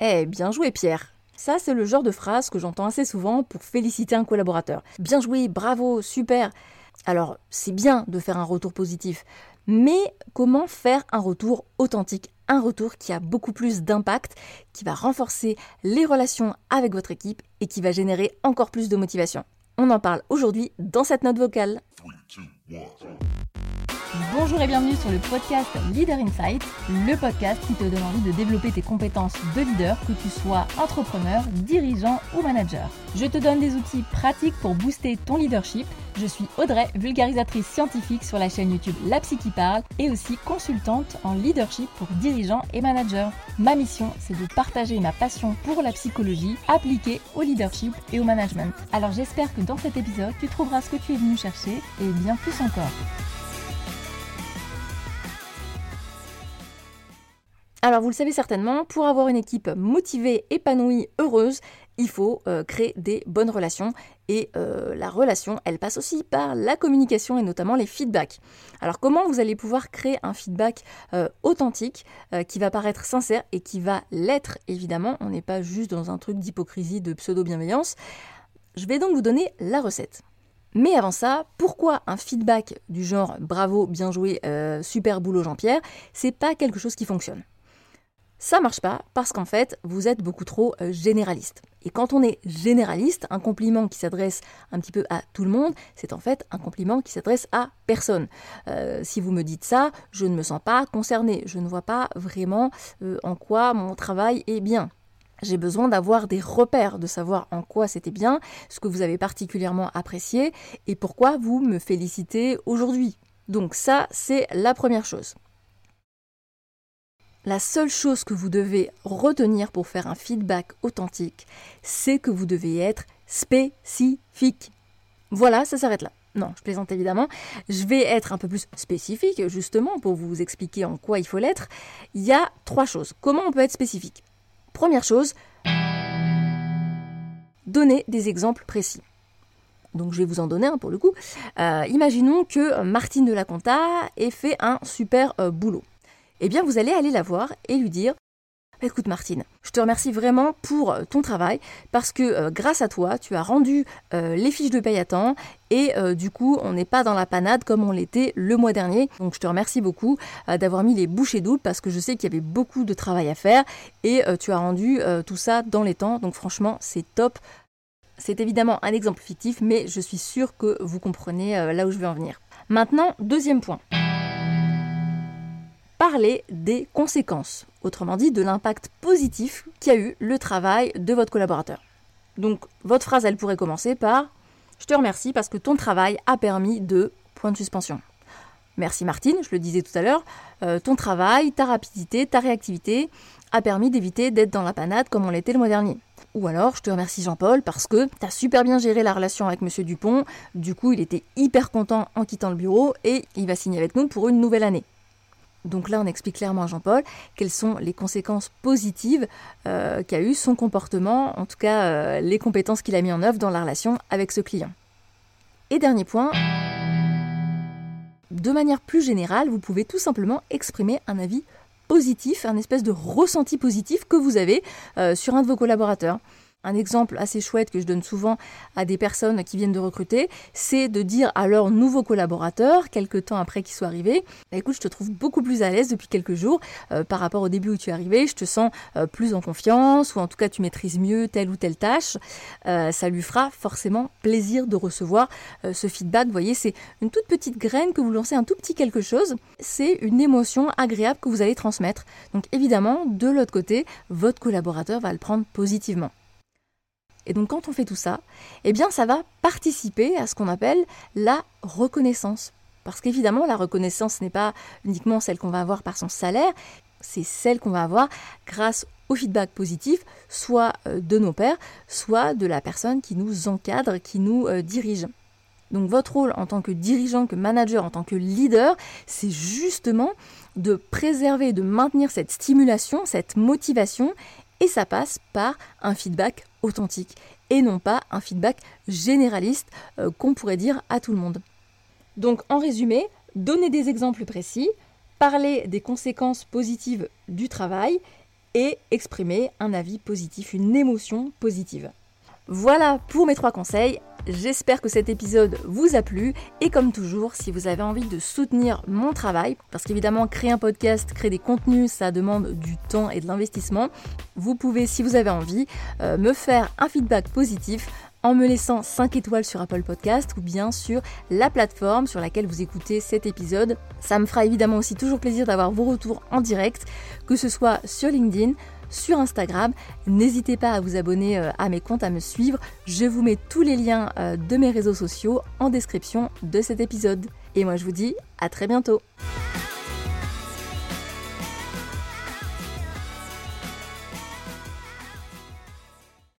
Eh, bien joué Pierre ça, c'est le genre de phrase que j'entends assez souvent pour féliciter un collaborateur. Bien joué, bravo, super. Alors, c'est bien de faire un retour positif, mais comment faire un retour authentique? Un retour qui a beaucoup plus d'impact, qui va renforcer les relations avec votre équipe et qui va générer encore plus de motivation. On en parle aujourd'hui dans cette note vocale. Bonjour et bienvenue sur le podcast Leader Insight, le podcast qui te donne envie de développer tes compétences de leader, que tu sois entrepreneur, dirigeant ou manager. Je te donne des outils pratiques pour booster ton leadership. Je suis Audrey, vulgarisatrice scientifique sur la chaîne YouTube La Psy qui parle et aussi consultante en leadership pour dirigeants et managers. Ma mission, c'est de partager ma passion pour la psychologie appliquée au leadership et au management. Alors j'espère que dans cet épisode, tu trouveras ce que tu es venu chercher et bien plus encore. Alors vous le savez certainement, pour avoir une équipe motivée, épanouie, heureuse, il faut euh, créer des bonnes relations et euh, la relation, elle passe aussi par la communication et notamment les feedbacks. Alors comment vous allez pouvoir créer un feedback euh, authentique qui va paraître sincère et qui va l'être évidemment, on n'est pas juste dans un truc d'hypocrisie, de pseudo-bienveillance. Je vais donc vous donner la recette. Mais avant ça, pourquoi un feedback du genre bravo, bien joué, super boulot Jean-Pierre, c'est pas quelque chose qui fonctionne ça marche pas parce qu'en fait, vous êtes beaucoup trop euh, généraliste. Et quand on est généraliste, un compliment qui s'adresse un petit peu à tout le monde, c'est en fait un compliment qui s'adresse à personne. Euh, si vous me dites ça, je ne me sens pas concerné. Je ne vois pas vraiment euh, en quoi mon travail est bien. J'ai besoin d'avoir des repères, de savoir en quoi c'était bien, ce que vous avez particulièrement apprécié et pourquoi vous me félicitez aujourd'hui. Donc ça, c'est la première chose. La seule chose que vous devez retenir pour faire un feedback authentique, c'est que vous devez être spécifique. Voilà, ça s'arrête là. Non, je plaisante évidemment. Je vais être un peu plus spécifique, justement, pour vous expliquer en quoi il faut l'être. Il y a trois choses. Comment on peut être spécifique? Première chose, donner des exemples précis. Donc je vais vous en donner un pour le coup. Euh, imaginons que Martine de la Conta ait fait un super euh, boulot eh bien vous allez aller la voir et lui dire bah, Écoute Martine, je te remercie vraiment pour euh, ton travail parce que euh, grâce à toi, tu as rendu euh, les fiches de paye à temps et du coup, on n'est pas dans la panade comme on l'était le mois dernier. Donc je te remercie beaucoup d'avoir mis les bouchées doubles parce que je sais qu'il y avait beaucoup de travail à faire et tu as rendu tout ça dans les temps. Donc franchement, c'est top. C'est évidemment un exemple fictif, mais je suis sûre que vous comprenez là où je veux en venir. Maintenant, deuxième point parler des conséquences, autrement dit de l'impact positif qu'a eu le travail de votre collaborateur. Donc votre phrase, elle pourrait commencer par ⁇ Je te remercie parce que ton travail a permis de... point de suspension. Merci Martine, je le disais tout à l'heure, euh, ton travail, ta rapidité, ta réactivité a permis d'éviter d'être dans la panade comme on l'était le mois dernier. Ou alors, je te remercie Jean-Paul parce que tu as super bien géré la relation avec Monsieur Dupont. Du coup, il était hyper content en quittant le bureau et il va signer avec nous pour une nouvelle année. Donc là, on explique clairement à Jean-Paul quelles sont les conséquences positives euh, qu'a eu son comportement, en tout cas euh, les compétences qu'il a mis en œuvre dans la relation avec ce client. Et dernier point, de manière plus générale, vous pouvez tout simplement exprimer un avis positif, un espèce de ressenti positif que vous avez euh, sur un de vos collaborateurs. Un exemple assez chouette que je donne souvent à des personnes qui viennent de recruter, c'est de dire à leurs nouveaux collaborateurs, quelques temps après qu'ils soient arrivés, bah, écoute, je te trouve beaucoup plus à l'aise depuis quelques jours euh, par rapport au début où tu es arrivé, je te sens euh, plus en confiance, ou en tout cas tu maîtrises mieux telle ou telle tâche. Euh, ça lui fera forcément plaisir de recevoir ce feedback. Vous voyez, c'est une toute petite graine que vous lancez, un tout petit quelque chose, c'est une émotion agréable que vous allez transmettre. Donc évidemment, de l'autre côté, votre collaborateur va le prendre positivement. Et donc quand on fait tout ça, eh bien ça va participer à ce qu'on appelle la reconnaissance. Parce qu'évidemment, la reconnaissance n'est pas uniquement celle qu'on va avoir par son salaire, c'est celle qu'on va avoir grâce au feedback positif, soit euh, de nos pairs, soit de la personne qui nous encadre, qui nous euh, dirige. Donc votre rôle en tant que dirigeant, que manager, en tant que leader, c'est justement de préserver, de maintenir cette stimulation, cette motivation et ça passe par un feedback authentique et non pas un feedback généraliste euh, qu'on pourrait dire à tout le monde. Donc en résumé, donner des exemples précis, parler des conséquences positives du travail et exprimer un avis positif, une émotion positive. Voilà pour mes trois conseils. J'espère que cet épisode vous a plu et comme toujours, si vous avez envie de soutenir mon travail, parce qu'évidemment créer un podcast, créer des contenus, ça demande du temps et de l'investissement, vous pouvez, si vous avez envie, euh, me faire un feedback positif en me laissant 5 étoiles sur Apple Podcast ou bien sur la plateforme sur laquelle vous écoutez cet épisode. Ça me fera évidemment aussi toujours plaisir d'avoir vos retours en direct, que ce soit sur LinkedIn, sur Instagram. N'hésitez pas à vous abonner euh, à mes comptes, à me suivre. Je vous mets tous les liens euh, de mes réseaux sociaux en description de cet épisode. Et moi je vous dis à très bientôt.